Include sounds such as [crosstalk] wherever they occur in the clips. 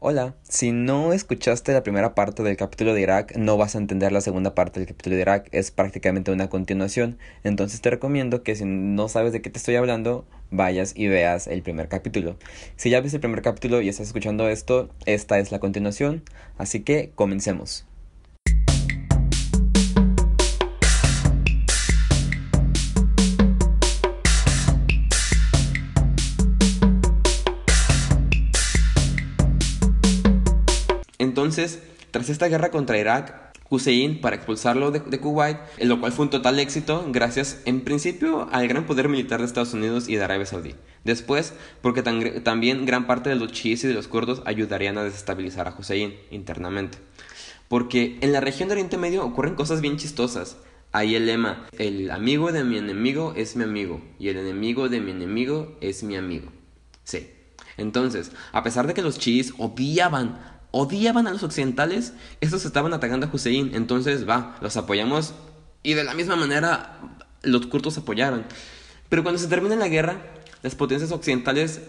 Hola, si no escuchaste la primera parte del capítulo de Irak, no vas a entender la segunda parte del capítulo de Irak, es prácticamente una continuación, entonces te recomiendo que si no sabes de qué te estoy hablando, vayas y veas el primer capítulo. Si ya viste el primer capítulo y estás escuchando esto, esta es la continuación, así que comencemos. Entonces, tras esta guerra contra Irak, Hussein para expulsarlo de, Kuwait, lo cual fue un total éxito gracias en principio al gran poder militar de Estados Unidos y de Arabia Saudí. Después, porque también gran parte de los chiíes y de los kurdos ayudarían a desestabilizar a Hussein internamente. Porque en la región de Oriente Medio ocurren cosas bien chistosas. Ahí el lema, el amigo de mi enemigo es mi amigo y el enemigo de mi enemigo es mi amigo. Sí. Entonces, a pesar de que los chiíes odiaban odiaban a los occidentales, estos estaban atacando a Hussein, entonces va, los apoyamos y de la misma manera los kurdos apoyaron. Pero cuando se termina la guerra, las potencias occidentales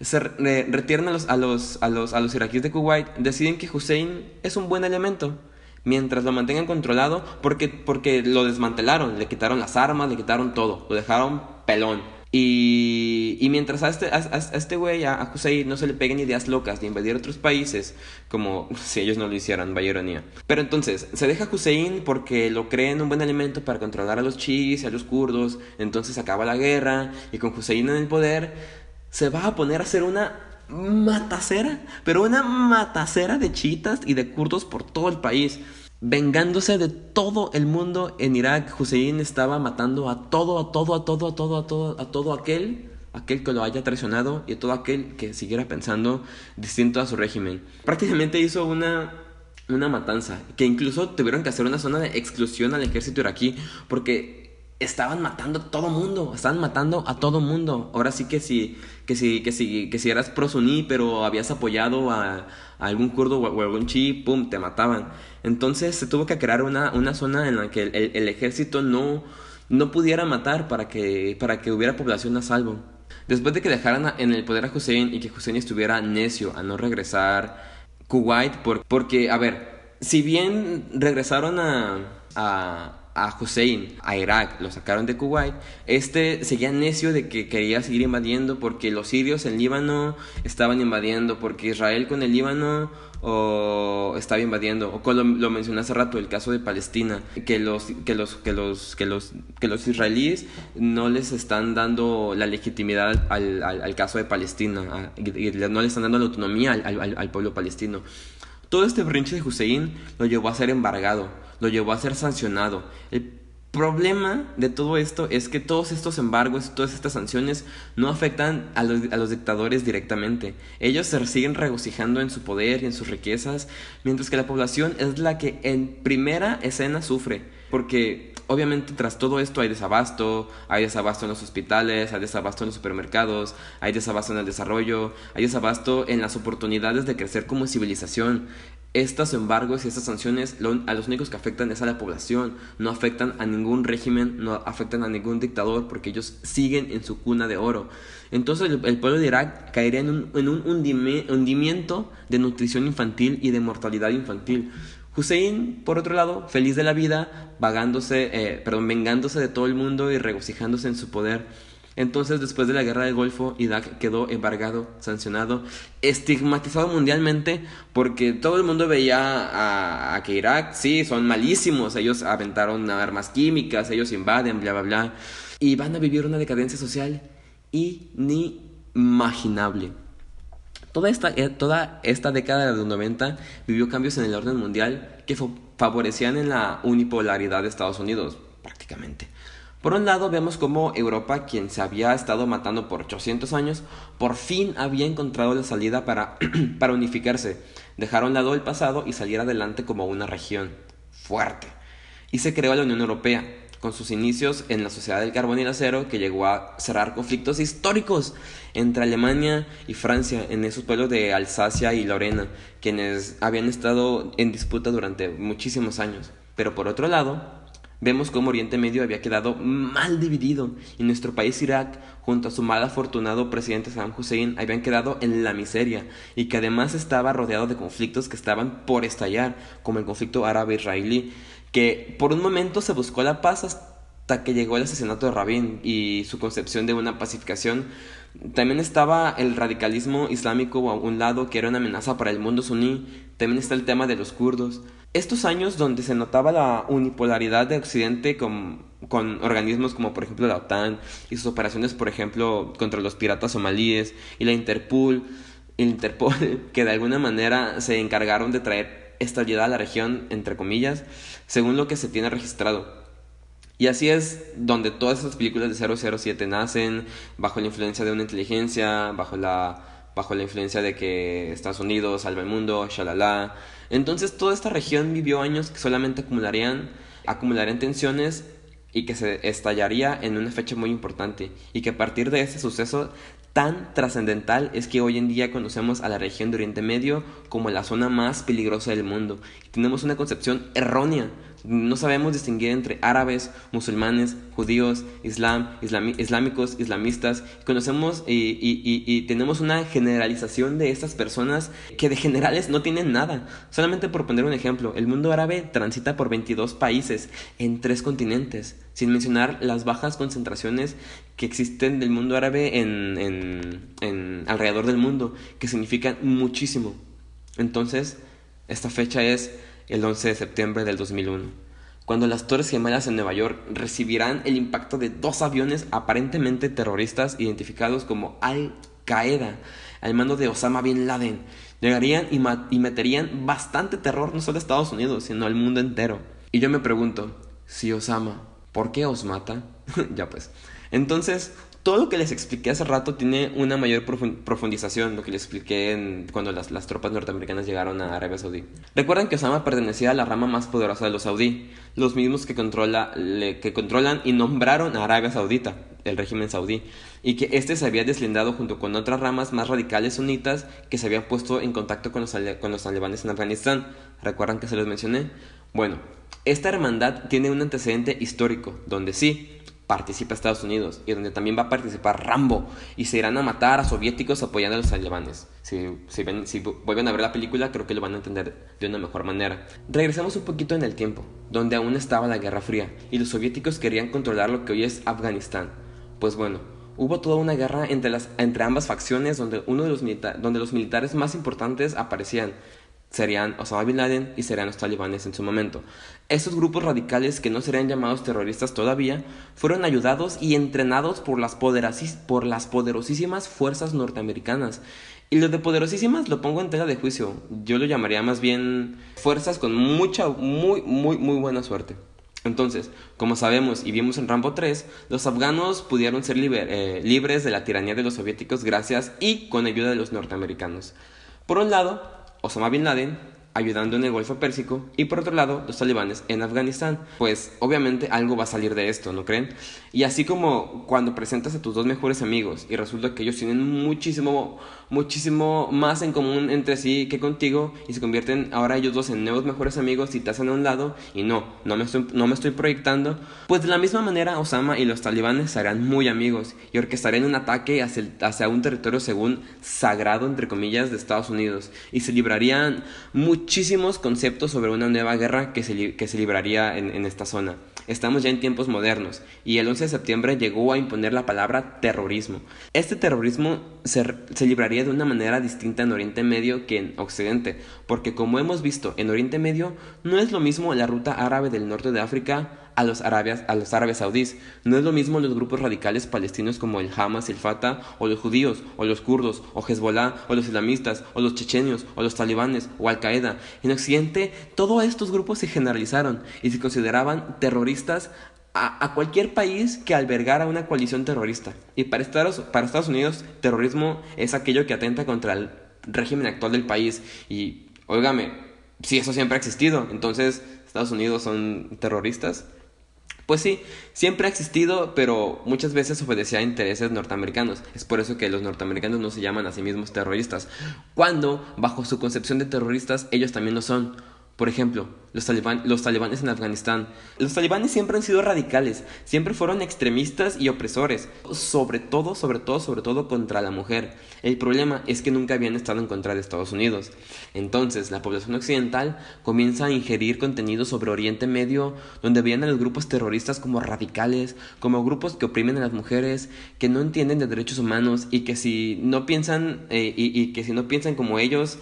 retiran a los, a, los, a, los, a los iraquíes de Kuwait, deciden que Hussein es un buen elemento, mientras lo mantengan controlado, porque, porque lo desmantelaron, le quitaron las armas, le quitaron todo, lo dejaron pelón. Y, y mientras a este, a, este güey, a, a Hussein, no se le peguen ideas locas de invadir otros países, como [laughs] si ellos no lo hicieran, vaya ironía. Pero entonces, se deja a Hussein porque lo creen un buen elemento para controlar a los chiíes y a los kurdos, entonces acaba la guerra, y con Hussein en el poder, se va a poner a hacer una matacera, pero una matacera de chiitas y de kurdos por todo el país vengándose de todo el mundo en Irak. Hussein estaba matando a todo, a todo, a todo, a todo, a todo, a todo aquel, aquel que lo haya traicionado y a todo aquel que siguiera pensando distinto a su régimen. Prácticamente hizo una una matanza, que incluso tuvieron que hacer una zona de exclusión al ejército iraquí porque estaban matando a todo mundo, estaban matando a todo mundo. Ahora sí que si, que si, que si, que si eras pero habías apoyado a, algún kurdo o, algún chi, pum, te mataban. Entonces se tuvo que crear una, una zona en la que el, ejército no, no pudiera matar para que, para que hubiera población a salvo. Después de que dejaran en el poder a Hussein y que Hussein estuviera necio a no regresar Kuwait, porque, a ver, si bien regresaron a, a a Hussein a Irak, lo sacaron de Kuwait, este seguía necio de que quería seguir invadiendo porque los sirios en Líbano estaban invadiendo, porque Israel con el Líbano o estaba invadiendo, o como lo, mencioné hace rato, el caso de Palestina, que los, que los, que los, que los, que los israelíes no les están dando la legitimidad al, caso de Palestina, no le están dando la autonomía al pueblo palestino. Todo este brinche de Hussein lo llevó a ser embargado, lo llevó a ser sancionado. El problema de todo esto es que todos estos embargos, todas estas sanciones no afectan a los, a los, dictadores directamente. Ellos se siguen regocijando en su poder y en sus riquezas, mientras que la población es la que en primera escena sufre, porque obviamente tras todo esto hay desabasto, hay desabasto en los hospitales, hay desabasto en los supermercados, hay desabasto en el desarrollo, hay desabasto en las oportunidades de crecer como civilización. Estos embargos y estas sanciones a los únicos que afectan es a la población, no afectan a ningún régimen, no afectan a ningún dictador porque ellos siguen en su cuna de oro. Entonces el, pueblo de Irak caería en un, en un hundimiento de nutrición infantil y de mortalidad infantil. Hussein, por otro lado, feliz de la vida, vagándose, eh, vengándose de todo el mundo y regocijándose en su poder. Entonces, después de la guerra del Golfo, Irak quedó embargado, sancionado, estigmatizado mundialmente, porque todo el mundo veía a, que Irak, sí, son malísimos, ellos aventaron armas químicas, ellos invaden, bla, bla, bla, y van a vivir una decadencia social inimaginable. Toda esta, eh, toda esta década de los 90 vivió cambios en el orden mundial que favorecían en la unipolaridad de Estados Unidos, prácticamente. Por un lado, vemos cómo Europa, quien se había estado matando por 800 años, por fin había encontrado la salida para, [clears throat] para unificarse, dejar a un lado el pasado y salir adelante como una región fuerte. Y se creó la Unión Europea, con sus inicios en la sociedad del carbón y el acero, que llegó a cerrar conflictos históricos entre Alemania y Francia en esos pueblos de Alsacia y Lorena, quienes habían estado en disputa durante muchísimos años. Pero por otro lado, Vemos cómo Oriente Medio había quedado mal dividido y nuestro país Irak, junto a su mal afortunado presidente Saddam Hussein, habían quedado en la miseria y que además estaba rodeado de conflictos que estaban por estallar, como el conflicto árabe-israelí, que por un momento se buscó la paz hasta que llegó el asesinato de Rabin y su concepción de una pacificación. También estaba el radicalismo islámico a un lado, que era una amenaza para el mundo suní. También está el tema de los kurdos. Estos años donde se notaba la unipolaridad de Occidente con, organismos como por ejemplo la OTAN y sus operaciones por ejemplo contra los piratas somalíes y la Interpol, Interpol [laughs] que de alguna manera se encargaron de traer estabilidad a la región entre comillas según lo que se tiene registrado. Y así es donde todas esas películas de 007 nacen bajo la influencia de una inteligencia, bajo la bajo la influencia de que Estados Unidos salva el mundo, shalala. Entonces toda esta región vivió años que solamente acumularían, acumularían tensiones y que se estallaría en una fecha muy importante y que a partir de ese suceso tan trascendental es que hoy en día conocemos a la región de Oriente Medio como la zona más peligrosa del mundo. tenemos una concepción errónea no sabemos distinguir entre árabes, musulmanes, judíos, islam, islámicos, islamistas. Conocemos y, y, tenemos una generalización de estas personas que de generales no tienen nada. Solamente por poner un ejemplo, el mundo árabe transita por 22 países en tres continentes, sin mencionar las bajas concentraciones que existen del mundo árabe en, en, en alrededor del mundo, que significan muchísimo. Entonces, esta fecha es el 11 de septiembre del 2001, cuando las Torres Gemelas en Nueva York recibirán el impacto de dos aviones aparentemente terroristas identificados como Al-Qaeda al mando de Osama Bin Laden. Llegarían y meterían bastante terror no solo a Estados Unidos, sino al mundo entero. Y yo me pregunto, si Osama, ¿por qué os mata? [laughs] ya pues. Entonces, todo lo que les expliqué hace rato tiene una mayor profundización, lo que les expliqué cuando las, tropas norteamericanas llegaron a Arabia Saudí. Recuerden que Osama pertenecía a la rama más poderosa de los saudí, los mismos que, controla, que controlan y nombraron a Arabia Saudita, el régimen saudí, y que este se había deslindado junto con otras ramas más radicales sunitas que se habían puesto en contacto con los, con los talibanes en Afganistán. ¿Recuerdan que se los mencioné? Bueno, esta hermandad tiene un antecedente histórico, donde sí, participa Estados Unidos y donde también va a participar Rambo y se irán a matar a soviéticos apoyando a los alemanes. Si, si, ven, si vuelven a ver la película creo que lo van a entender de una mejor manera. Regresamos un poquito en el tiempo, donde aún estaba la Guerra Fría y los soviéticos querían controlar lo que hoy es Afganistán. Pues bueno, hubo toda una guerra entre, las, entre ambas facciones donde, uno de los donde los militares más importantes aparecían serían Osama Bin Laden y serían los talibanes en su momento. Estos grupos radicales, que no serían llamados terroristas todavía, fueron ayudados y entrenados por las, por las poderosísimas fuerzas norteamericanas. Y lo de poderosísimas lo pongo en tela de juicio. Yo lo llamaría más bien fuerzas con mucha, muy, muy, muy buena suerte. Entonces, como sabemos y vimos en Rambo 3, los afganos pudieron ser eh, libres de la tiranía de los soviéticos gracias y con ayuda de los norteamericanos. Por un lado, Osama Bin Laden ayudando en el Golfo Pérsico y por otro lado los talibanes en Afganistán. Pues obviamente algo va a salir de esto, ¿no creen? Y así como cuando presentas a tus dos mejores amigos y resulta que ellos tienen muchísimo, muchísimo más en común entre sí que contigo y se convierten ahora ellos dos en nuevos mejores amigos y te hacen a un lado y no, no me estoy, no me estoy proyectando, pues de la misma manera Osama y los talibanes serán muy amigos y orquestarán un ataque hacia, hacia un territorio según sagrado, entre comillas, de Estados Unidos y se librarían muchísimos conceptos sobre una nueva guerra que se, que se libraría en, en esta zona. Estamos ya en tiempos modernos y el 11 de septiembre llegó a imponer la palabra terrorismo. Este terrorismo se, se, libraría de una manera distinta en Oriente Medio que en Occidente, porque como hemos visto, en Oriente Medio no es lo mismo la ruta árabe del norte de África a los, árabes, a los árabes saudíes. No es lo mismo los grupos radicales palestinos como el Hamas, el Fatah, o los judíos, o los kurdos, o Hezbollah, o los islamistas, o los chechenios, o los talibanes, o Al Qaeda. En Occidente, todos estos grupos se generalizaron y se consideraban terroristas a, cualquier país que albergara una coalición terrorista. Y para Estados, para Estados Unidos, terrorismo es aquello que atenta contra el régimen actual del país. Y, óigame, si eso siempre ha existido, entonces Estados Unidos son terroristas. Pues sí, siempre ha existido, pero muchas veces obedecía a intereses norteamericanos. Es por eso que los norteamericanos no se llaman a sí mismos terroristas, cuando, bajo su concepción de terroristas, ellos también lo son. Por ejemplo, los, los talibanes en Afganistán. Los talibanes siempre han sido radicales, siempre fueron extremistas y opresores, sobre todo, sobre todo, sobre todo contra la mujer. El problema es que nunca habían estado en contra de Estados Unidos. Entonces, la población occidental comienza a ingerir contenido sobre Oriente Medio, donde veían a los grupos terroristas como radicales, como grupos que oprimen a las mujeres, que no entienden de derechos humanos y que si no piensan eh, y que si no piensan como ellos,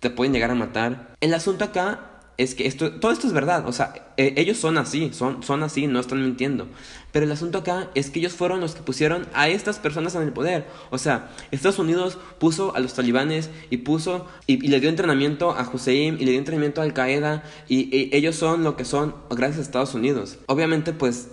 te pueden llegar a matar. El asunto acá es que esto, todo esto es verdad, o sea, e, ellos son así, son, son así, no están mintiendo. Pero el asunto acá es que ellos fueron los que pusieron a estas personas en el poder. O sea, Estados Unidos puso a los talibanes y puso y, le dio entrenamiento a Hussein y le dio entrenamiento a Al Qaeda y, y ellos son lo que son gracias a Estados Unidos. Obviamente, pues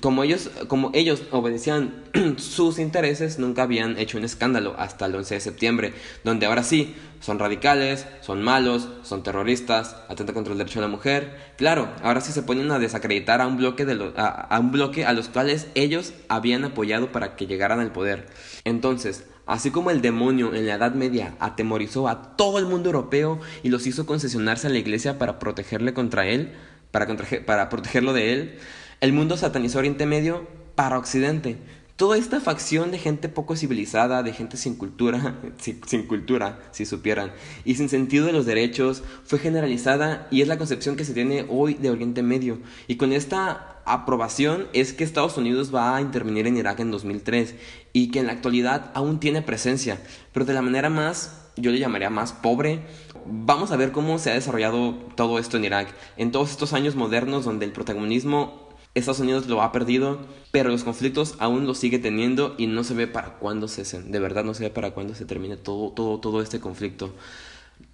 como ellos, como ellos obedecían [clears throat] sus intereses, nunca habían hecho un escándalo hasta el 11 de septiembre, donde ahora sí, son radicales, son malos, son terroristas, atentan contra el derecho de la mujer. Claro, ahora sí se ponen a desacreditar a un bloque, de a, un bloque a los cuales ellos habían apoyado para que llegaran al poder. Entonces, Así como el demonio en la Edad Media atemorizó a todo el mundo europeo y los hizo concesionarse a la iglesia para protegerle contra él, para, para protegerlo de él, el mundo satanizó Oriente Medio para Occidente. Toda esta facción de gente poco civilizada, de gente sin cultura, [laughs] sin, cultura, si supieran, y sin sentido de los derechos, fue generalizada y es la concepción que se tiene hoy de Oriente Medio. Y con esta aprobación es que Estados Unidos va a intervenir en Irak en 2003 y que en la actualidad aún tiene presencia, pero de la manera más, yo le llamaría más pobre, vamos a ver cómo se ha desarrollado todo esto en Irak. En todos estos años modernos donde el protagonismo Estados Unidos lo ha perdido, pero los conflictos aún lo sigue teniendo y no se ve para cuándo cesen. De verdad no se ve para cuándo se termine todo, todo, todo este conflicto.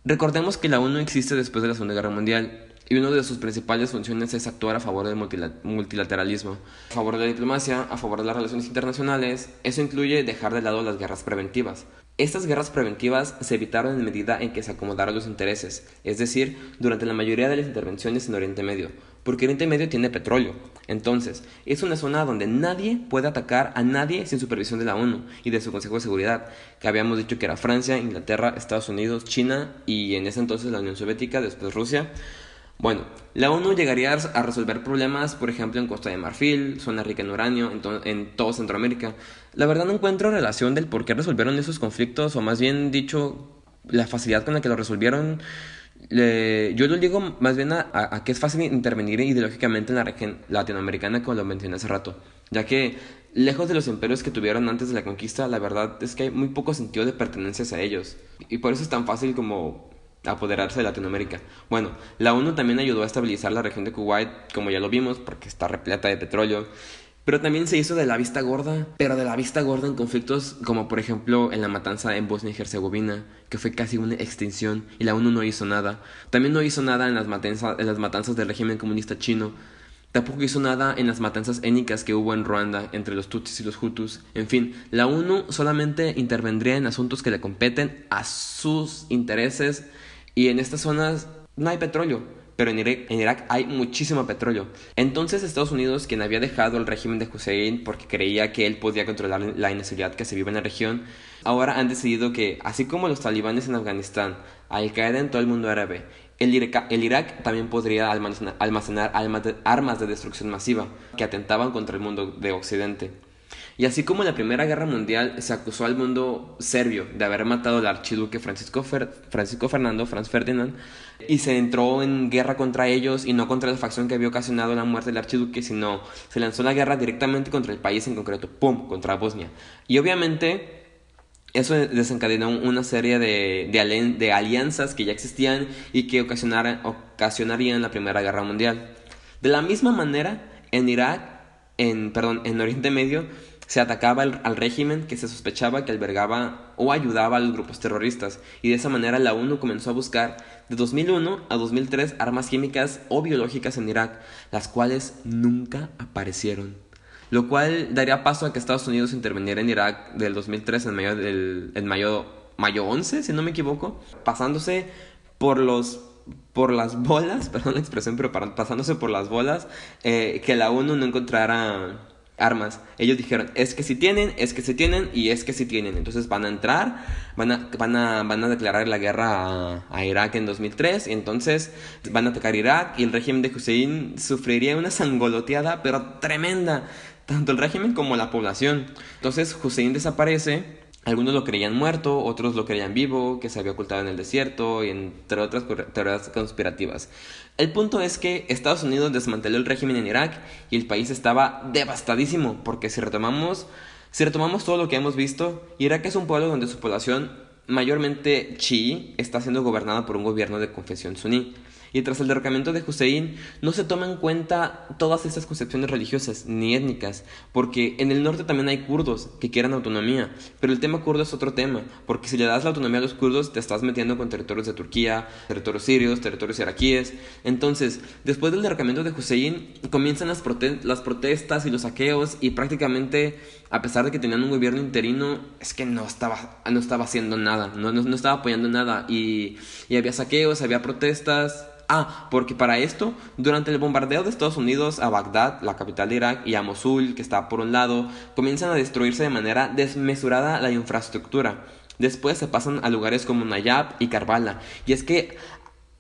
Recordemos que la ONU existe después de la Segunda Guerra Mundial y una de sus principales funciones es actuar a favor del multilateralismo, a favor de la diplomacia, a favor de las relaciones internacionales. Eso incluye dejar de lado las guerras preventivas. Estas guerras preventivas se evitaron en medida en que se acomodaron los intereses, es decir, durante la mayoría de las intervenciones en Oriente Medio, porque Oriente Medio tiene petróleo. Entonces, es una zona donde nadie puede atacar a nadie sin supervisión de la ONU y de su Consejo de Seguridad, que habíamos dicho que era Francia, Inglaterra, Estados Unidos, China y en ese entonces la Unión Soviética, después Rusia. Bueno, la ONU llegaría a resolver problemas, por ejemplo, en Costa de Marfil, zona rica en uranio, en, en todo Centroamérica. La verdad no encuentro relación del por qué resolvieron esos conflictos, o más bien dicho, la facilidad con la que lo resolvieron. Yo lo digo más bien a, que es fácil intervenir ideológicamente en la región latinoamericana, como lo mencioné hace rato, ya que lejos de los imperios que tuvieron antes de la conquista, la verdad es que hay muy poco sentido de pertenencia a ellos, y por eso es tan fácil como apoderarse de Latinoamérica. Bueno, la ONU también ayudó a estabilizar la región de Kuwait, como ya lo vimos, porque está repleta de petróleo. Pero también se hizo de la vista gorda, pero de la vista gorda en conflictos como por ejemplo en la matanza en Bosnia y Herzegovina, que fue casi una extinción y la ONU no hizo nada. También no hizo nada en las, matanzas, del régimen comunista chino. Tampoco hizo nada en las matanzas étnicas que hubo en Ruanda entre los Tutsis y los Hutus. En fin, la ONU solamente intervendría en asuntos que le competen a sus intereses y en estas zonas no hay petróleo, pero en Irak, hay muchísimo petróleo. Entonces Estados Unidos, quien había dejado el régimen de Hussein porque creía que él podía controlar la inestabilidad que se vive en la región, ahora han decidido que, así como los talibanes en Afganistán, Al Qaeda en todo el mundo árabe, el Irak, también podría almacenar, armas de destrucción masiva que atentaban contra el mundo de Occidente. Y así como en la Primera Guerra Mundial se acusó al mundo serbio de haber matado al archiduque Francisco Fernando, Franz Ferdinand, y se entró en guerra contra ellos y no contra la facción que había ocasionado la muerte del archiduque, sino se lanzó la guerra directamente contra el país en concreto, ¡pum!, contra Bosnia. Y obviamente eso desencadenó una serie de, de, alianzas que ya existían y que ocasionarían la Primera Guerra Mundial. De la misma manera, en Irak, en, perdón, en Oriente Medio, se atacaba al, régimen que se sospechaba que albergaba o ayudaba a los grupos terroristas, y de esa manera la ONU comenzó a buscar de 2001 a 2003 armas químicas o biológicas en Irak, las cuales nunca aparecieron. Lo cual daría paso a que Estados Unidos interviniera en Irak del 2003 en mayo, del, en mayo, mayo 11, si no me equivoco, pasándose por los por las bolas, [laughs] perdón la expresión, pero pasándose por las bolas, eh, que la ONU no encontrara armas. Ellos dijeron, es que si tienen, es que si tienen y es que si tienen. Entonces van a entrar, van a, van a, van a declarar la guerra a, Irak en 2003 y entonces van a atacar Irak y el régimen de Hussein sufriría una sangoloteada pero tremenda, tanto el régimen como la población. Entonces Hussein desaparece algunos lo creían muerto, otros lo creían vivo, que se había ocultado en el desierto, y entre otras teorías conspirativas. El punto es que Estados Unidos desmanteló el régimen en Irak y el país estaba devastadísimo, porque si retomamos, si retomamos todo lo que hemos visto, Irak es un pueblo donde su población, mayormente chií, está siendo gobernada por un gobierno de confesión suní y tras el derrocamiento de Hussein no se toman en cuenta todas estas concepciones religiosas ni étnicas, porque en el norte también hay kurdos que quieren autonomía, pero el tema kurdo es otro tema, porque si le das la autonomía a los kurdos te estás metiendo con territorios de Turquía, territorios sirios, territorios iraquíes. Entonces, después del derrocamiento de Hussein comienzan las, las protestas y los saqueos y prácticamente a pesar de que tenían un gobierno interino, es que no estaba, no estaba haciendo nada, no, no, estaba apoyando nada. Y, y, había saqueos, había protestas, Ah, porque para esto, durante el bombardeo de Estados Unidos a Bagdad, la capital de Irak, y a Mosul, que está por un lado, comienzan a destruirse de manera desmesurada la infraestructura. Después se pasan a lugares como Nayab y Karbala. Y es que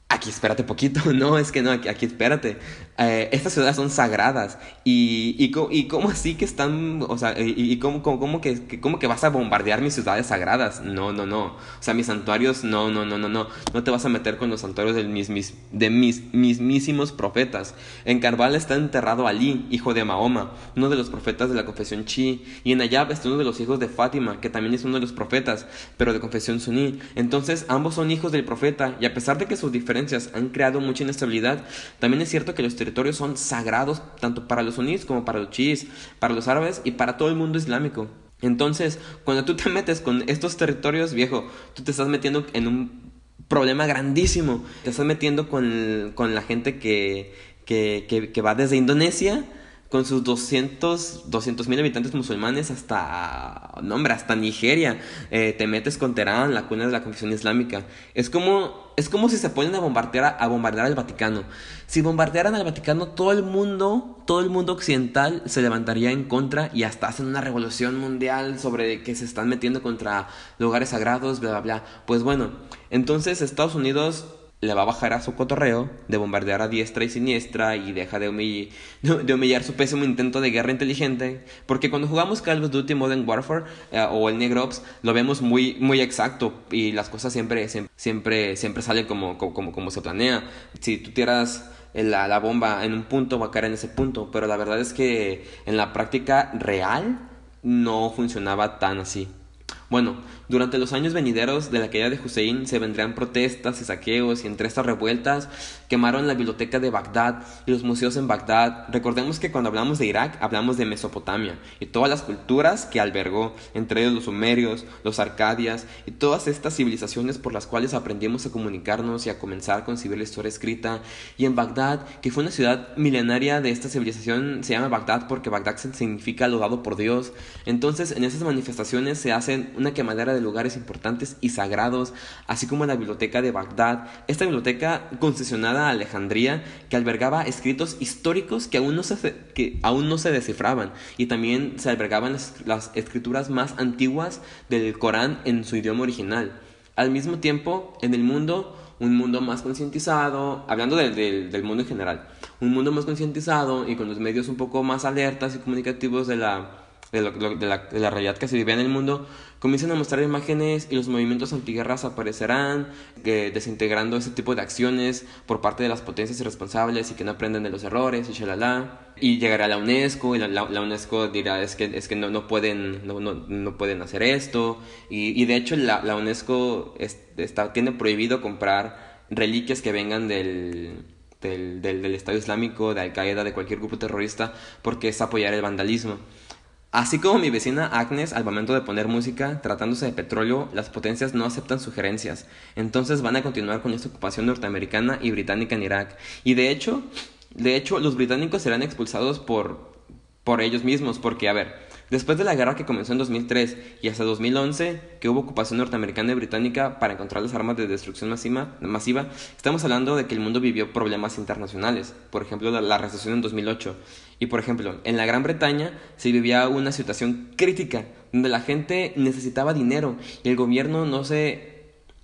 Aquí espérate poquito, [laughs] no, es que no, aquí, aquí espérate. Eh, estas ciudades son sagradas. Y, y, y, cómo así que están, o sea, y, y cómo, cómo, que, cómo que vas a bombardear mis ciudades sagradas. No, no, no. O sea, mis santuarios, no, no, no, no, no. No te vas a meter con los santuarios de mis, mis, de mis mismísimos profetas. En Karbala está enterrado Ali, hijo de Mahoma, uno de los profetas de la confesión chi. Y en Ayab está uno de los hijos de Fátima, que también es uno de los profetas, pero de confesión suní. Entonces, ambos son hijos del profeta. Y a pesar de que sus diferencias han creado mucha inestabilidad. También es cierto que los territorios son sagrados tanto para los sunníes como para los chiíes, para los árabes y para todo el mundo islámico. Entonces, cuando tú te metes con estos territorios, viejo, tú te estás metiendo en un problema grandísimo. Te estás metiendo con, con la gente que, que, que va desde Indonesia con sus 200 mil habitantes musulmanes hasta, no hombre, hasta Nigeria. Eh, te metes con Teherán, la cuna de la confesión islámica. Es como, es como si se ponen a bombardear, a bombardear al Vaticano. Si bombardearan al Vaticano, todo el mundo, todo el mundo occidental se levantaría en contra y hasta hacen una revolución mundial sobre que se están metiendo contra lugares sagrados, bla, bla, bla. Pues bueno, entonces Estados Unidos le va a bajar a su cotorreo de bombardear a diestra y siniestra y deja [laughs] de, humillar su pésimo intento de guerra inteligente. Porque cuando jugamos Call of Duty Modern Warfare eh, o el Negro Ops, lo vemos muy, muy exacto y las cosas siempre, siempre, siempre, salen como, como, como se planea. Si tú tiras la, la bomba en un punto, va a caer en ese punto. Pero la verdad es que en la práctica real no funcionaba tan así. Bueno, durante los años venideros de la caída de Hussein se vendrían protestas y saqueos y entre estas revueltas quemaron la biblioteca de Bagdad y los museos en Bagdad. Recordemos que cuando hablamos de Irak hablamos de Mesopotamia y todas las culturas que albergó, entre ellos los sumerios, los arcadias y todas estas civilizaciones por las cuales aprendimos a comunicarnos y a comenzar a concebir la historia escrita. Y en Bagdad, que fue una ciudad milenaria de esta civilización, se llama Bagdad porque Bagdad significa lo dado por Dios. Entonces en esas manifestaciones se hacen una quemadera de lugares importantes y sagrados, así como la biblioteca de Bagdad, esta biblioteca concesionada a Alejandría que albergaba escritos históricos que aún no se, que aún no se descifraban y también se albergaban las, escrituras más antiguas del Corán en su idioma original. Al mismo tiempo, en el mundo, un mundo más concientizado, hablando del mundo en general, un mundo más concientizado y con los medios un poco más alertas y comunicativos de la de, la, de, la, realidad que se vivía en el mundo, comienzan a mostrar imágenes y los movimientos antiguerras aparecerán, desintegrando ese tipo de acciones por parte de las potencias irresponsables y que no aprenden de los errores y shalala. Y llegará la UNESCO y la, UNESCO dirá es que, es que no, no pueden, no, no, no, pueden hacer esto. Y, y de hecho la, la UNESCO está, tiene prohibido comprar reliquias que vengan del, del, del, del Estado Islámico, de Al Qaeda, de cualquier grupo terrorista, porque es apoyar el vandalismo. Así como mi vecina Agnes, al momento de poner música, tratándose de petróleo, las potencias no aceptan sugerencias. Entonces van a continuar con esta ocupación norteamericana y británica en Irak. Y de hecho, de hecho, los británicos serán expulsados por, por ellos mismos, porque, a ver, Después de la guerra que comenzó en 2003 y hasta 2011, que hubo ocupación norteamericana y británica para encontrar las armas de destrucción masiva, estamos hablando de que el mundo vivió problemas internacionales, por ejemplo la, la recesión en 2008. Y por ejemplo, en la Gran Bretaña se vivía una situación crítica, donde la gente necesitaba dinero y el gobierno no se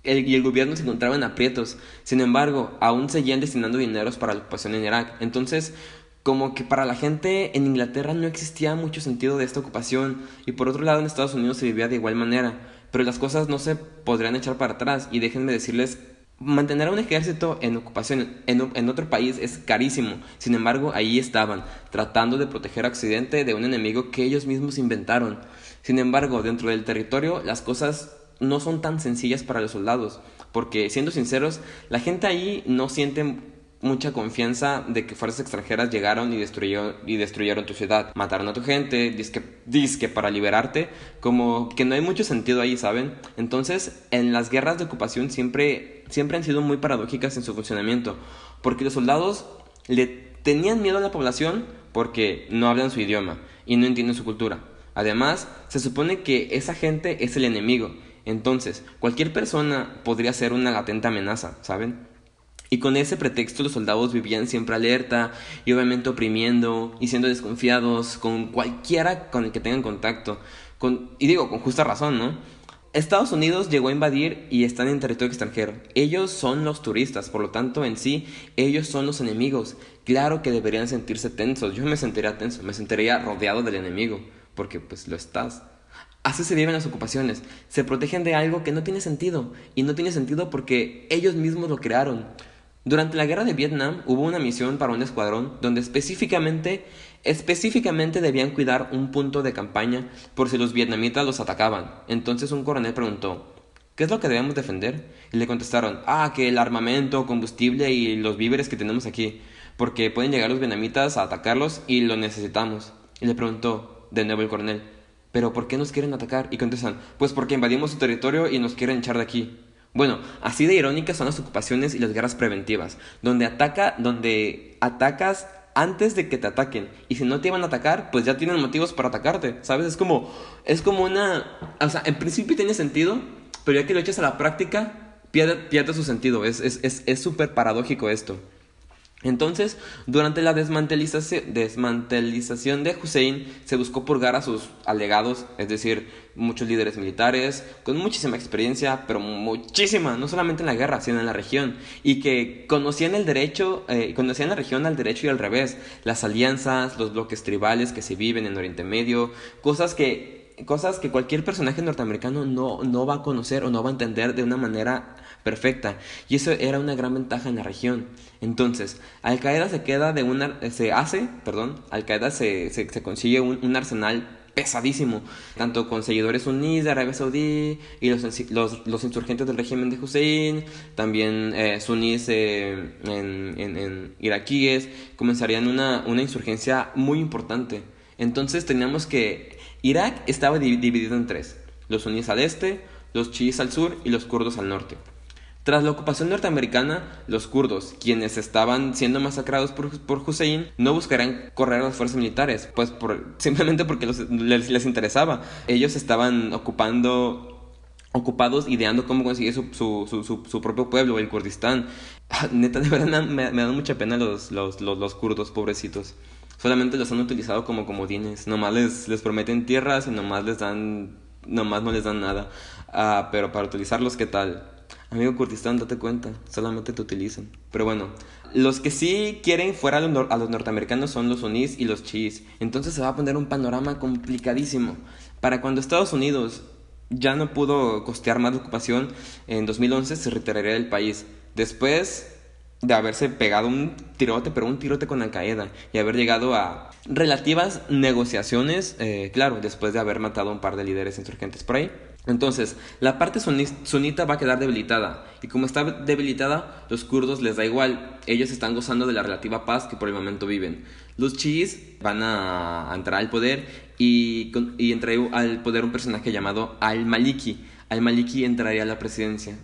el, y el gobierno se encontraba en aprietos. Sin embargo, aún seguían destinando dineros para la ocupación en Irak. Entonces, como que para la gente en Inglaterra no existía mucho sentido de esta ocupación y por otro lado en Estados Unidos se vivía de igual manera, pero las cosas no se podrían echar para atrás y déjenme decirles, mantener a un ejército en ocupación en, otro país es carísimo, sin embargo ahí estaban, tratando de proteger a Occidente de un enemigo que ellos mismos inventaron. Sin embargo, dentro del territorio las cosas no son tan sencillas para los soldados, porque siendo sinceros, la gente ahí no siente mucha confianza de que fuerzas extranjeras llegaron y destruyeron, y destruyeron tu ciudad. Mataron a tu gente, disque, disque para liberarte, como que no hay mucho sentido ahí, ¿saben? Entonces, en las guerras de ocupación siempre, siempre han sido muy paradójicas en su funcionamiento, porque los soldados le tenían miedo a la población porque no hablan su idioma y no entienden su cultura. Además, se supone que esa gente es el enemigo. Entonces, cualquier persona podría ser una latente amenaza, ¿saben? Y con ese pretexto los soldados vivían siempre alerta y obviamente oprimiendo y siendo desconfiados con cualquiera con el que tengan contacto. Con, y digo, con justa razón, ¿no? Estados Unidos llegó a invadir y están en territorio extranjero. Ellos son los turistas, por lo tanto en sí, ellos son los enemigos. Claro que deberían sentirse tensos. Yo me sentiría tenso, me sentiría rodeado del enemigo, porque pues lo estás. Así se viven las ocupaciones. Se protegen de algo que no tiene sentido. Y no tiene sentido porque ellos mismos lo crearon. Durante la guerra de Vietnam hubo una misión para un escuadrón donde específicamente, específicamente debían cuidar un punto de campaña por si los vietnamitas los atacaban. Entonces un coronel preguntó, ¿qué es lo que debemos defender? Y le contestaron, ah, que el armamento, combustible y los víveres que tenemos aquí, porque pueden llegar los vietnamitas a atacarlos y lo necesitamos. Y le preguntó de nuevo el coronel, ¿pero por qué nos quieren atacar? Y contestan, pues porque invadimos su territorio y nos quieren echar de aquí. Bueno, así de irónicas son las ocupaciones y las guerras preventivas, donde ataca, donde atacas antes de que te ataquen. Y si no te iban a atacar, pues ya tienen motivos para atacarte, ¿sabes? Es como, es como una, o sea, en principio tiene sentido, pero ya que lo echas a la práctica, pierde, su sentido. Es súper es, es, es paradójico esto. Entonces, durante la desmantelización de Hussein, se buscó purgar a sus alegados, es decir, muchos líderes militares, con muchísima experiencia, pero muchísima, no solamente en la guerra, sino en la región, y que conocían el derecho, eh, conocían la región al derecho y al revés, las alianzas, los bloques tribales que se viven en Oriente Medio, cosas que cosas que cualquier personaje norteamericano no, no va a conocer o no va a entender de una manera perfecta. Y eso era una gran ventaja en la región. Entonces, Al Qaeda se queda de una, se hace, perdón, Al Qaeda se, se, consigue un, arsenal pesadísimo, tanto con seguidores uníes de Arabia Saudí y los, los, los, insurgentes del régimen de Hussein, también eh, sunís eh, en, en, iraquíes, comenzarían una, una insurgencia muy importante. Entonces teníamos que Irak estaba dividido en tres, los suníes al este, los chiíes al sur y los kurdos al norte. Tras la ocupación norteamericana, los kurdos, quienes estaban siendo masacrados por, por Hussein, no buscarían correr a las fuerzas militares, pues por, [laughs] simplemente porque les, les, interesaba. Ellos estaban ocupando ocupados ideando cómo conseguir su, su, su, su, propio pueblo, el Kurdistán. [laughs] Neta, de verdad me, me dan mucha pena los, los, los, los, kurdos, pobrecitos. Solamente los han utilizado como comodines. Nomás les, les prometen tierras y nomás les dan... Nomás no les dan nada. Ah, pero para utilizarlos, ¿qué tal? Amigo Kurdistán, date cuenta, solamente te utilizan. Pero bueno, los que sí quieren fuera a los, norteamericanos son los sunís y los chiíes. Entonces se va a poner un panorama complicadísimo. Para cuando Estados Unidos ya no pudo costear más la ocupación, en 2011 se retiraría del país. Después de haberse pegado un tirote, pero un tirote con Al Qaeda, y haber llegado a relativas negociaciones, eh, claro, después de haber matado a un par de líderes insurgentes por ahí. Entonces, la parte sunita va a quedar debilitada, y como está debilitada, los kurdos les da igual, ellos están gozando de la relativa paz que por el momento viven. Los chiíes van a entrar al poder y, y entraría al poder un personaje llamado Al-Maliki. Al-Maliki entraría a la presidencia.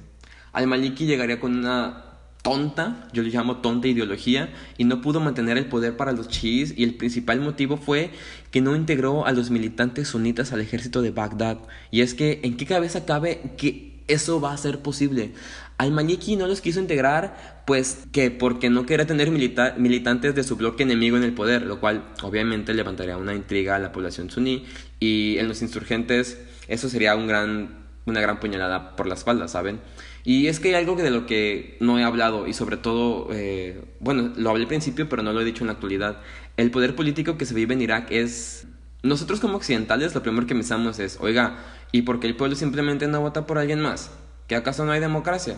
Al-Maliki llegaría con una tonta, yo le llamo tonta ideología, y no pudo mantener el poder para los chiíes y el principal motivo fue que no integró a los militantes sunitas al ejército de Bagdad. Y es que, ¿en qué cabeza cabe que eso va a ser posible? Al-Maliki no los quiso integrar, pues que porque no quería tener militantes de su bloque enemigo en el poder, lo cual obviamente levantaría una intriga a la población suní y en los insurgentes eso sería un gran, una gran puñalada por la espalda, ¿saben? Y es que hay algo de lo que no he hablado y sobre todo, eh, bueno, lo hablé al principio pero no lo he dicho en la actualidad. El poder político que se vive en Irak es... Nosotros como occidentales lo primero que pensamos es, oiga, ¿y por qué el pueblo simplemente no vota por alguien más? ¿Que acaso no hay democracia?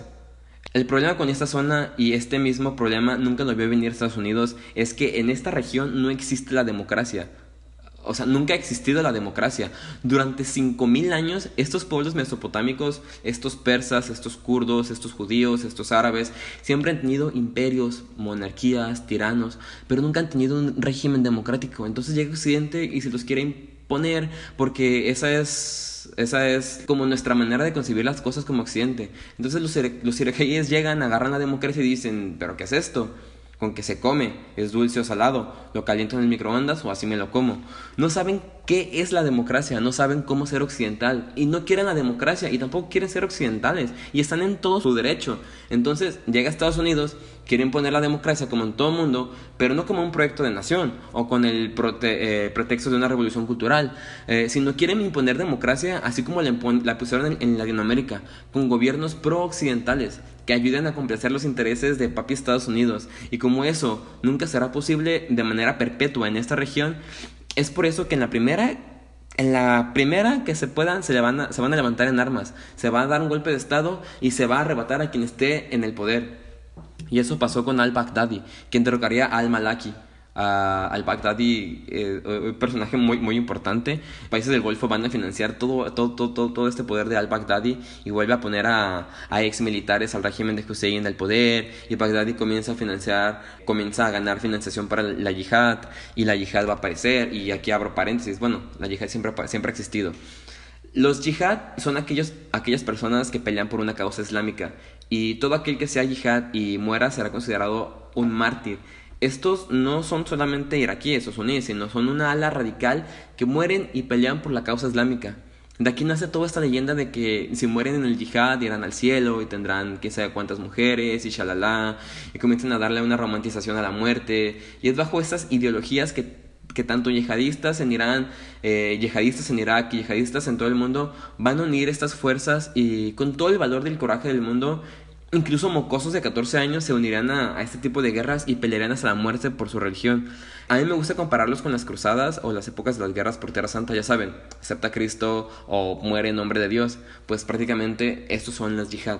El problema con esta zona y este mismo problema nunca lo vio venir Estados Unidos es que en esta región no existe la democracia. O sea, nunca ha existido la democracia. Durante 5.000 años, estos pueblos mesopotámicos, estos persas, estos kurdos, estos judíos, estos árabes, siempre han tenido imperios, monarquías, tiranos, pero nunca han tenido un régimen democrático. Entonces llega Occidente y se los quiere imponer porque esa es esa es como nuestra manera de concebir las cosas como Occidente. Entonces los, los iraquíes llegan, agarran la democracia y dicen, ¿pero qué es esto? ¿Con qué se come? ¿Es dulce o salado? ¿Lo caliento en el microondas o así me lo como? No saben qué es la democracia, no saben cómo ser occidental y no quieren la democracia y tampoco quieren ser occidentales y están en todo su derecho. Entonces llega a Estados Unidos, quieren poner la democracia como en todo el mundo, pero no como un proyecto de nación o con el eh, pretexto de una revolución cultural, eh, sino quieren imponer democracia así como la, la pusieron en, Latinoamérica, con gobiernos pro-occidentales que ayuden a complacer los intereses de papi Estados Unidos. Y como eso nunca será posible de manera perpetua en esta región, es por eso que en la primera en la primera que se puedan se, van a, se van a levantar en armas, se va a dar un golpe de estado y se va a arrebatar a quien esté en el poder. Y eso pasó con al-Baghdadi, quien derrocaría a al-Malaki al-Baghdadi, eh, un personaje muy, muy importante. Países del Golfo van a financiar todo, todo, todo, todo este poder de al-Baghdadi y vuelve a poner a, ex militares al régimen de Hussein el poder. Y Baghdadi comienza a financiar, comienza a ganar financiación para la yihad y la yihad va a aparecer. Y aquí abro paréntesis, bueno, la yihad siempre, siempre ha existido. Los yihad son aquellos, aquellas personas que pelean por una causa islámica y todo aquel que sea yihad y muera será considerado un mártir estos no son solamente iraquíes o suníes, sino son una ala radical que mueren y pelean por la causa islámica. De aquí nace toda esta leyenda de que si mueren en el yihad irán al cielo y tendrán que sabe cuántas mujeres y shalala y comienzan a darle una romantización a la muerte. Y es bajo estas ideologías que, que tanto yihadistas en Irán, eh, yihadistas en Irak y yihadistas en todo el mundo van a unir estas fuerzas y con todo el valor del coraje del mundo Incluso mocosos de 14 años se unirán a, este tipo de guerras y pelearán hasta la muerte por su religión. A mí me gusta compararlos con las cruzadas o las épocas de las guerras por Tierra Santa, ya saben, acepta a Cristo o muere en nombre de Dios, pues prácticamente estos son las yihad.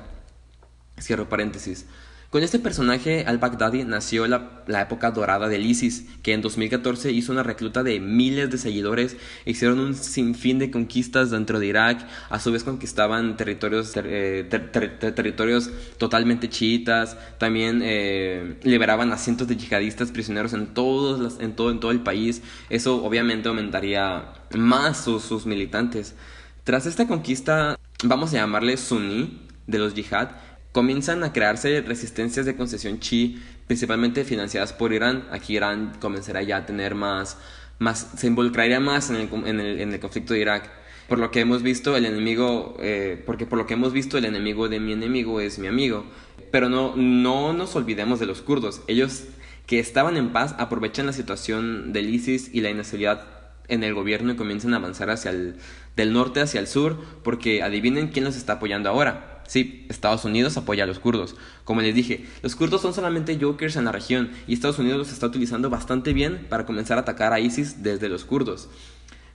Cierro paréntesis. Con este personaje, al-Baghdadi nació la, la, época dorada del ISIS, que en 2014 hizo una recluta de miles de seguidores, hicieron un sinfín de conquistas dentro de Irak, a su vez conquistaban territorios, eh, territorios totalmente chiitas, también eh, liberaban a cientos de yihadistas prisioneros en, todos en, todo, en todo el país, eso obviamente aumentaría más sus, sus militantes. Tras esta conquista, vamos a llamarle suní de los yihad, comienzan a crearse resistencias de concesión chi, principalmente financiadas por Irán. Aquí Irán comenzará ya a tener más, más se involucraría más en el, conflicto de Irak. Por lo que hemos visto, el enemigo, eh, porque por lo que hemos visto, el enemigo de mi enemigo es mi amigo. Pero no, no nos olvidemos de los kurdos. Ellos que estaban en paz aprovechan la situación del ISIS y la inestabilidad en el gobierno y comienzan a avanzar hacia el, del norte hacia el sur, porque adivinen quién los está apoyando ahora Sí, Estados Unidos apoya a los kurdos. Como les dije, los kurdos son solamente jokers en la región y Estados Unidos los está utilizando bastante bien para comenzar a atacar a ISIS desde los kurdos.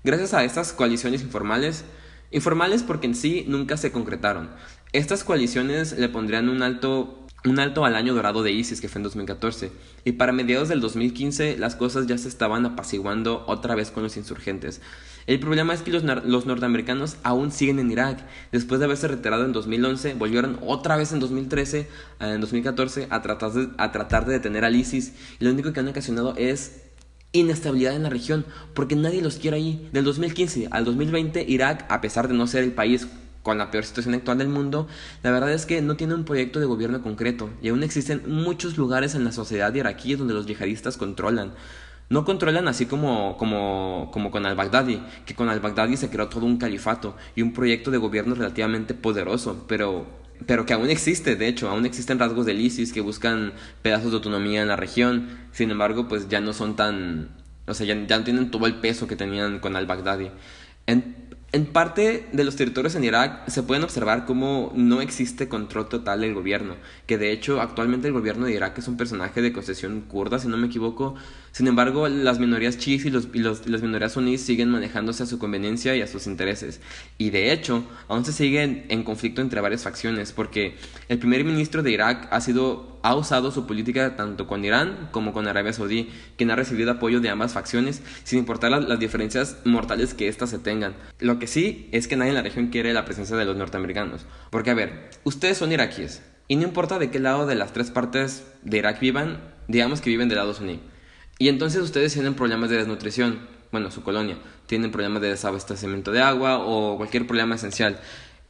Gracias a estas coaliciones informales, informales porque en sí nunca se concretaron, estas coaliciones le pondrían un alto un alto al año dorado de ISIS, que fue en 2014, y para mediados del 2015 las cosas ya se estaban apaciguando otra vez con los insurgentes. El problema es que los, los, norteamericanos aún siguen en Irak. Después de haberse retirado en 2011, volvieron otra vez en 2013, eh, en 2014, a tratar, de, a tratar de detener al ISIS. Y lo único que han ocasionado es inestabilidad en la región, porque nadie los quiere ahí. Del 2015 al 2020, Irak, a pesar de no ser el país con la peor situación actual del mundo, la verdad es que no tiene un proyecto de gobierno concreto y aún existen muchos lugares en la sociedad iraquí donde los yihadistas controlan. No controlan así como, como, como con al-Baghdadi, que con al-Baghdadi se creó todo un califato y un proyecto de gobierno relativamente poderoso, pero, pero que aún existe, de hecho, aún existen rasgos del ISIS que buscan pedazos de autonomía en la región, sin embargo, pues ya no son tan, o sea, ya, ya no tienen todo el peso que tenían con al-Baghdadi. En, en parte de los territorios en Irak se pueden observar cómo no existe control total del gobierno, que de hecho actualmente el gobierno de Irak es un personaje de concesión kurda, si no me equivoco. Sin embargo, las minorías chiíes y, los, y, las minorías suníes siguen manejándose a su conveniencia y a sus intereses. Y de hecho, aún se sigue en conflicto entre varias facciones, porque el primer ministro de Irak ha sido ha usado su política tanto con Irán como con Arabia Saudí, quien ha recibido apoyo de ambas facciones sin importar las, las diferencias mortales que éstas se tengan. Lo que sí es que nadie en la región quiere la presencia de los norteamericanos. Porque a ver, ustedes son iraquíes y no importa de qué lado de las tres partes de Irak vivan, digamos que viven del lado suní. Y entonces ustedes tienen problemas de desnutrición, bueno, su colonia, tienen problemas de desabastecimiento de agua o cualquier problema esencial.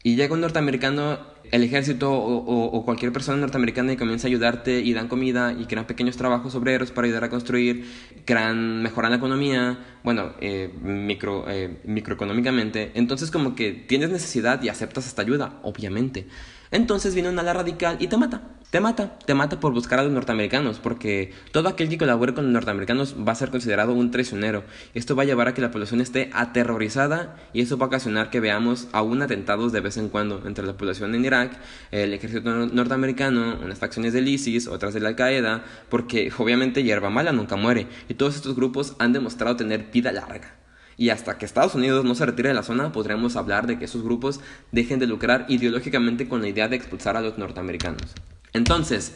Y llega un norteamericano, el ejército o, cualquier persona norteamericana y comienza a ayudarte y dan comida y crean pequeños trabajos obreros para ayudar a construir, crean, mejoran la economía, bueno, eh, eh, microeconómicamente. Entonces como que tienes necesidad y aceptas esta ayuda, obviamente. Entonces viene una ala radical y te mata. Te mata, te mata por buscar a los norteamericanos, porque todo aquel que colabore con los norteamericanos va a ser considerado un traicionero. Esto va a llevar a que la población esté aterrorizada y eso va a ocasionar que veamos aún atentados de vez en cuando entre la población en Irak, el ejército norteamericano, unas facciones del ISIS, otras de la Al-Qaeda, porque obviamente hierba mala nunca muere y todos estos grupos han demostrado tener vida larga. Y hasta que Estados Unidos no se retire de la zona, podremos hablar de que esos grupos dejen de lucrar ideológicamente con la idea de expulsar a los norteamericanos. Entonces,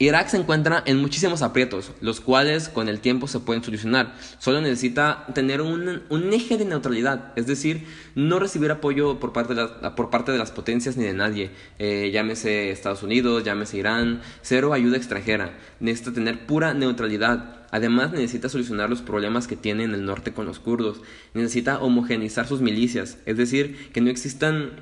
Irak se encuentra en muchísimos aprietos, los cuales con el tiempo se pueden solucionar. Solo necesita tener un, eje de neutralidad, es decir, no recibir apoyo por parte de, las potencias ni de nadie. Eh, llámese Estados Unidos, llámese Irán, cero ayuda extranjera. Necesita tener pura neutralidad. Además necesita solucionar los problemas que tiene en el norte con los kurdos. Necesita homogenizar sus milicias, es decir, que no existan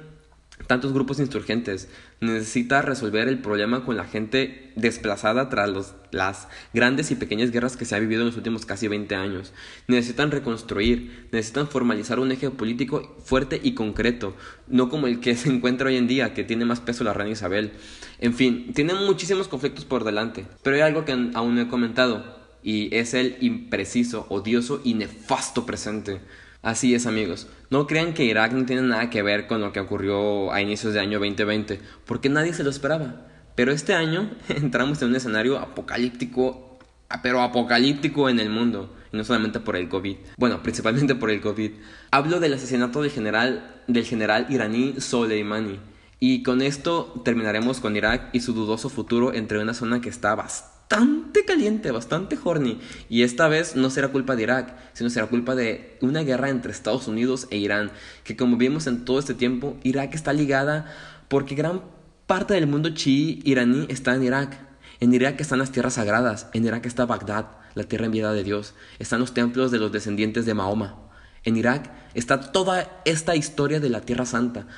tantos grupos insurgentes. Necesita resolver el problema con la gente desplazada tras los, las grandes y pequeñas guerras que se ha vivido en los últimos casi 20 años. Necesitan reconstruir, necesitan formalizar un eje político fuerte y concreto, no como el que [laughs] se encuentra hoy en día, que tiene más peso la reina Isabel. En fin, tienen muchísimos conflictos por delante, pero hay algo que aún no he comentado y es el impreciso, odioso y nefasto presente. Así es amigos, no crean que Irak no tiene nada que ver con lo que ocurrió a inicios de año 2020, porque nadie se lo esperaba. Pero este año [laughs] entramos en un escenario apocalíptico, pero apocalíptico en el mundo, y no solamente por el COVID. Bueno, [laughs] principalmente por el COVID. Hablo del asesinato del general, del general iraní Soleimani. Y con esto terminaremos con Irak y su dudoso futuro entre una zona que está bastante bastante caliente, bastante horny. Y esta vez no será culpa de Irak, sino será culpa de una guerra entre Estados Unidos e Irán. Que como vimos en todo este tiempo, Irak está ligada porque gran parte del mundo chií iraní está en Irak. En Irak están las tierras sagradas, en Irak está Bagdad, la tierra enviada de Dios, están los templos de los descendientes de Mahoma. En Irak está toda esta historia de la Tierra Santa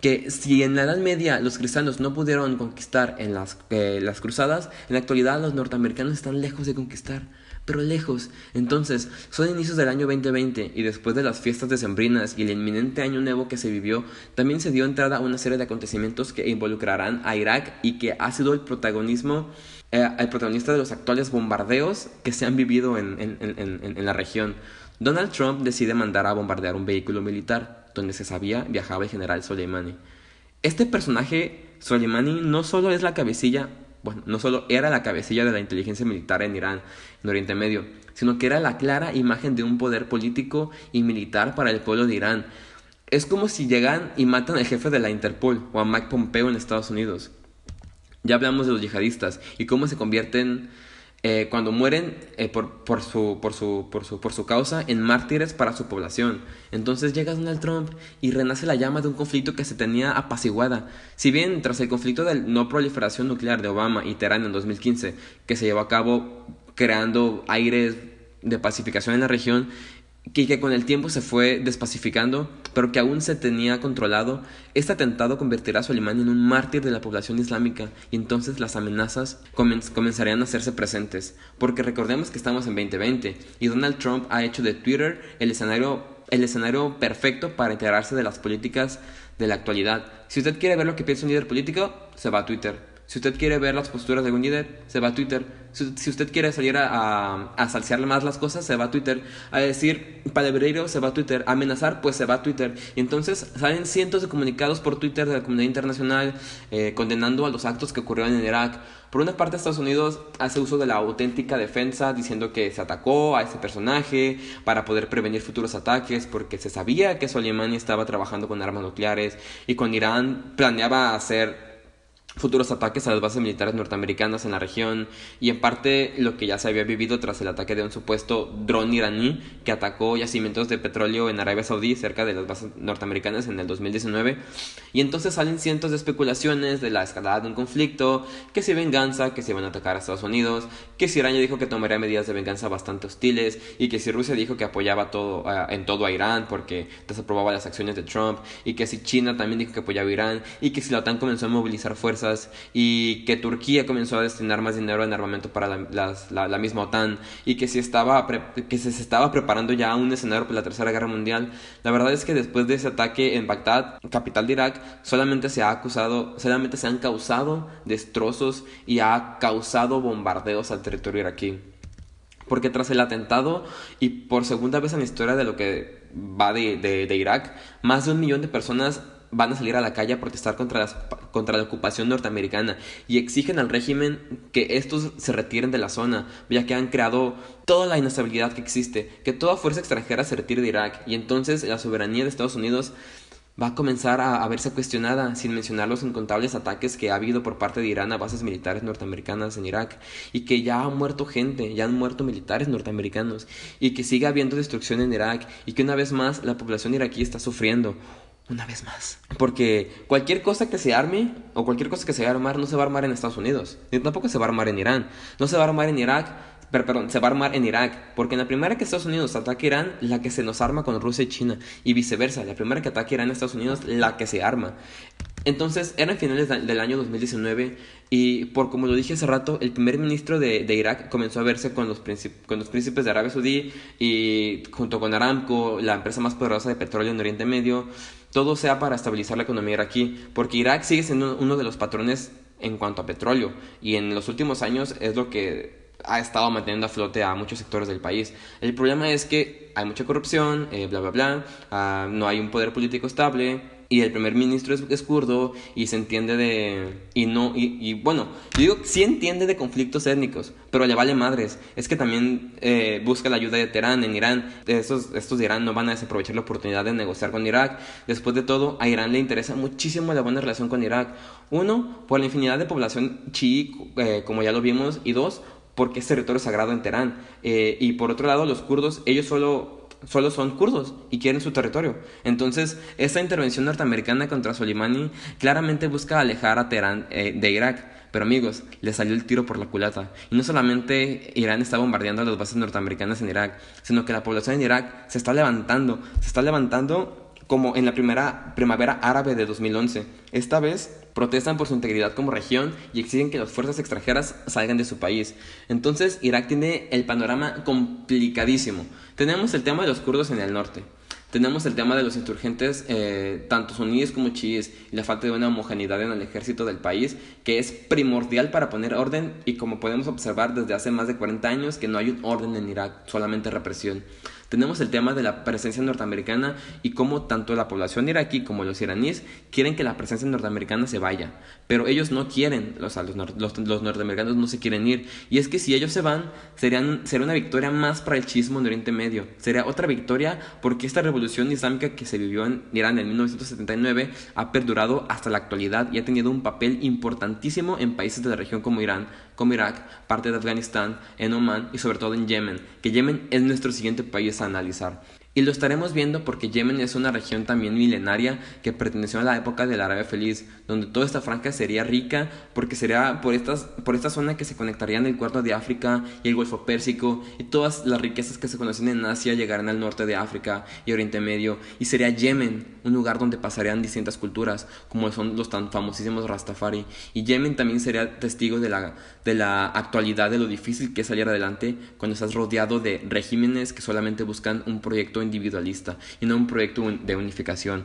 que si en la Edad Media los cristianos no pudieron conquistar en las, eh, las cruzadas, en la actualidad los norteamericanos están lejos de conquistar, pero lejos. Entonces, son inicios del año 2020 y después de las fiestas decembrinas y el inminente año nuevo que se vivió, también se dio entrada a una serie de acontecimientos que involucrarán a Irak y que ha sido el protagonismo eh, el protagonista de los actuales bombardeos que se han vivido en, en, en, en la región. Donald Trump decide mandar a bombardear un vehículo militar donde se sabía viajaba el general Soleimani. Este personaje, Soleimani, no solo es la cabecilla, bueno, no solo era la cabecilla de la inteligencia militar en Irán, en Oriente Medio, sino que era la clara imagen de un poder político y militar para el pueblo de Irán. Es como si llegan y matan al jefe de la Interpol o a Mike Pompeo en Estados Unidos. Ya hablamos de los yihadistas y cómo se convierten eh, cuando mueren eh, por, su, por, su, por, su, por su causa en mártires para su población. Entonces llega Donald Trump y renace la llama de un conflicto que se tenía apaciguada. Si bien tras el conflicto de no proliferación nuclear de Obama y Teherán en 2015, que se llevó a cabo creando aires de pacificación en la región, que, que con el tiempo se fue despacificando, pero que aún se tenía controlado, este atentado convertirá a Soleimani en un mártir de la población islámica y entonces las amenazas comenzarían a hacerse presentes. Porque recordemos que estamos en 2020 y Donald Trump ha hecho de Twitter el escenario, el escenario perfecto para enterarse de las políticas de la actualidad. Si usted quiere ver lo que piensa un líder político, se va a Twitter. Si usted quiere ver las posturas de un líder, se va a Twitter. Si, usted quiere salir a, a, salsearle más las cosas, se va a Twitter. A decir palabreiro, se va a Twitter. A amenazar, pues se va a Twitter. Y entonces salen cientos de comunicados por Twitter de la comunidad internacional eh, condenando a los actos que ocurrieron en Irak. Por una parte, Estados Unidos hace uso de la auténtica defensa, diciendo que se atacó a ese personaje para poder prevenir futuros ataques, porque se sabía que Soleimani estaba trabajando con armas nucleares y con Irán planeaba hacer futuros ataques a las bases militares norteamericanas en la región y en parte lo que ya se había vivido tras el ataque de un supuesto dron iraní que atacó yacimientos de petróleo en Arabia Saudí cerca de las bases norteamericanas en el 2019 y entonces salen cientos de especulaciones de la escalada de un conflicto que si venganza, que si van a atacar a Estados Unidos, que si Irán ya dijo que tomaría medidas de venganza bastante hostiles y que si Rusia dijo que apoyaba todo, en todo a Irán porque desaprobaba las acciones de Trump y que si China también dijo que apoyaba a Irán y que si la OTAN comenzó a movilizar fuerzas y que Turquía comenzó a destinar más dinero en armamento para la, misma OTAN y que, si estaba que se estaba preparando ya un escenario para la Tercera Guerra Mundial. La verdad es que después de ese ataque en Bagdad, capital de Irak, solamente se ha acusado, solamente se han causado destrozos y ha causado bombardeos al territorio iraquí. Porque tras el atentado y por segunda vez en la historia de lo que va de, de Irak, más de un millón de personas van a salir a la calle a protestar contra, contra la ocupación norteamericana y exigen al régimen que estos se retiren de la zona, ya que han creado toda la inestabilidad que existe, que toda fuerza extranjera se retire de Irak. Y entonces la soberanía de Estados Unidos va a comenzar a, verse cuestionada, sin mencionar los incontables ataques que ha habido por parte de Irán a bases militares norteamericanas en Irak, y que ya ha muerto gente, ya han muerto militares norteamericanos, y que sigue habiendo destrucción en Irak, y que una vez más la población iraquí está sufriendo una vez más. Porque cualquier cosa que se arme o cualquier cosa que se va a armar no se va a armar en Estados Unidos, ni tampoco se va a armar en Irán, no se va a armar en Irak, pero perdón, se va a armar en Irak, porque en la primera que Estados Unidos ataque Irán, la que se nos arma con Rusia y China, y viceversa, la primera que ataque Irán a Estados Unidos, la que se arma. Entonces, eran finales del año 2019 y por como lo dije hace rato, el primer ministro de, de Irak comenzó a verse con los, con los príncipes de Arabia Saudí y junto con Aramco, la empresa más poderosa de petróleo en Oriente Medio, todo sea para estabilizar la economía iraquí, porque Irak sigue siendo uno de los patrones en cuanto a petróleo y en los últimos años es lo que ha estado manteniendo a flote a muchos sectores del país. El problema es que hay mucha corrupción, eh, bla, bla, bla, ah, no hay un poder político estable, y el primer ministro es, kurdo y se entiende de y no y, bueno yo digo sí entiende de conflictos étnicos pero le vale madres. Es que también eh, busca la ayuda de Teherán en Irán estos estos de Irán no van a desaprovechar la oportunidad de negociar con Irak. Después de todo a Irán le interesa muchísimo la buena relación con Irak. Uno por la infinidad de población chií eh, como ya lo vimos y dos porque es territorio sagrado en Teherán. Eh, y por otro lado los kurdos ellos solo solo son kurdos y quieren su territorio. Entonces, esta intervención norteamericana contra Soleimani claramente busca alejar a Teherán eh, de Irak. Pero amigos, le salió el tiro por la culata. Y no solamente Irán está bombardeando las bases norteamericanas en Irak, sino que la población en Irak se está levantando. Se está levantando como en la primera primavera árabe de 2011. Esta vez protestan por su integridad como región y exigen que las fuerzas extranjeras salgan de su país. Entonces Irak tiene el panorama complicadísimo. Tenemos el tema de los kurdos en el norte. Tenemos el tema de los insurgentes, eh, tanto suníes como chiíes, y la falta de una homogeneidad en el ejército del país, que es primordial para poner orden, y como podemos observar desde hace más de 40 años, que no hay un orden en Irak, solamente represión. Tenemos el tema de la presencia norteamericana y cómo tanto la población iraquí como los iraníes quieren que la presencia norteamericana se vaya, pero ellos no quieren, los, los, norteamericanos no se quieren ir. Y es que si ellos se van, serían, sería una victoria más para el chismo en Oriente Medio. Sería otra victoria porque esta revolución islámica que se vivió en Irán en 1979 ha perdurado hasta la actualidad y ha tenido un papel importantísimo en países de la región como Irán, como Irak, parte de Afganistán, en Oman y sobre todo en Yemen, que Yemen es nuestro siguiente país a analizar. Y lo estaremos viendo porque Yemen es una región también milenaria que perteneció a la época de la Arabia Feliz, donde toda esta franja sería rica porque sería por, estas, por esta zona que se conectarían el cuarto de África y el Golfo Pérsico y todas las riquezas que se conocen en Asia llegarán al norte de África y Oriente Medio y sería Yemen un lugar donde pasarían distintas culturas como son los tan famosísimos Rastafari. Y Yemen también sería testigo de la, de la actualidad de lo difícil que es salir adelante cuando estás rodeado de regímenes que solamente buscan un proyecto individualista y no un proyecto de unificación.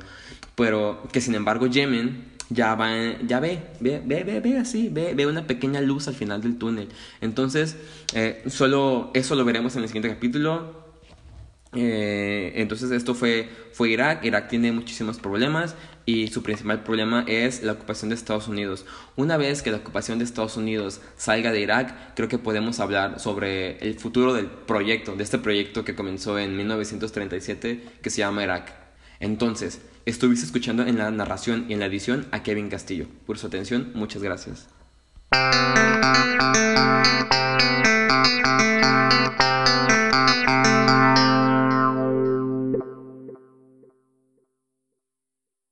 Pero que sin embargo Yemen ya va, ya ve, ve, ve, ve, ve así, ve, ve una pequeña luz al final del túnel. Entonces, eh, solo eso lo veremos en el siguiente capítulo. Eh, entonces esto fue, fue Irak. Irak tiene muchísimos problemas y su principal problema es la ocupación de Estados Unidos. Una vez que la ocupación de Estados Unidos salga de Irak, creo que podemos hablar sobre el futuro del proyecto, de este proyecto que comenzó en 1937 que se llama Irak. Entonces, estuviste escuchando en la narración y en la edición a Kevin Castillo. Por su atención, muchas gracias.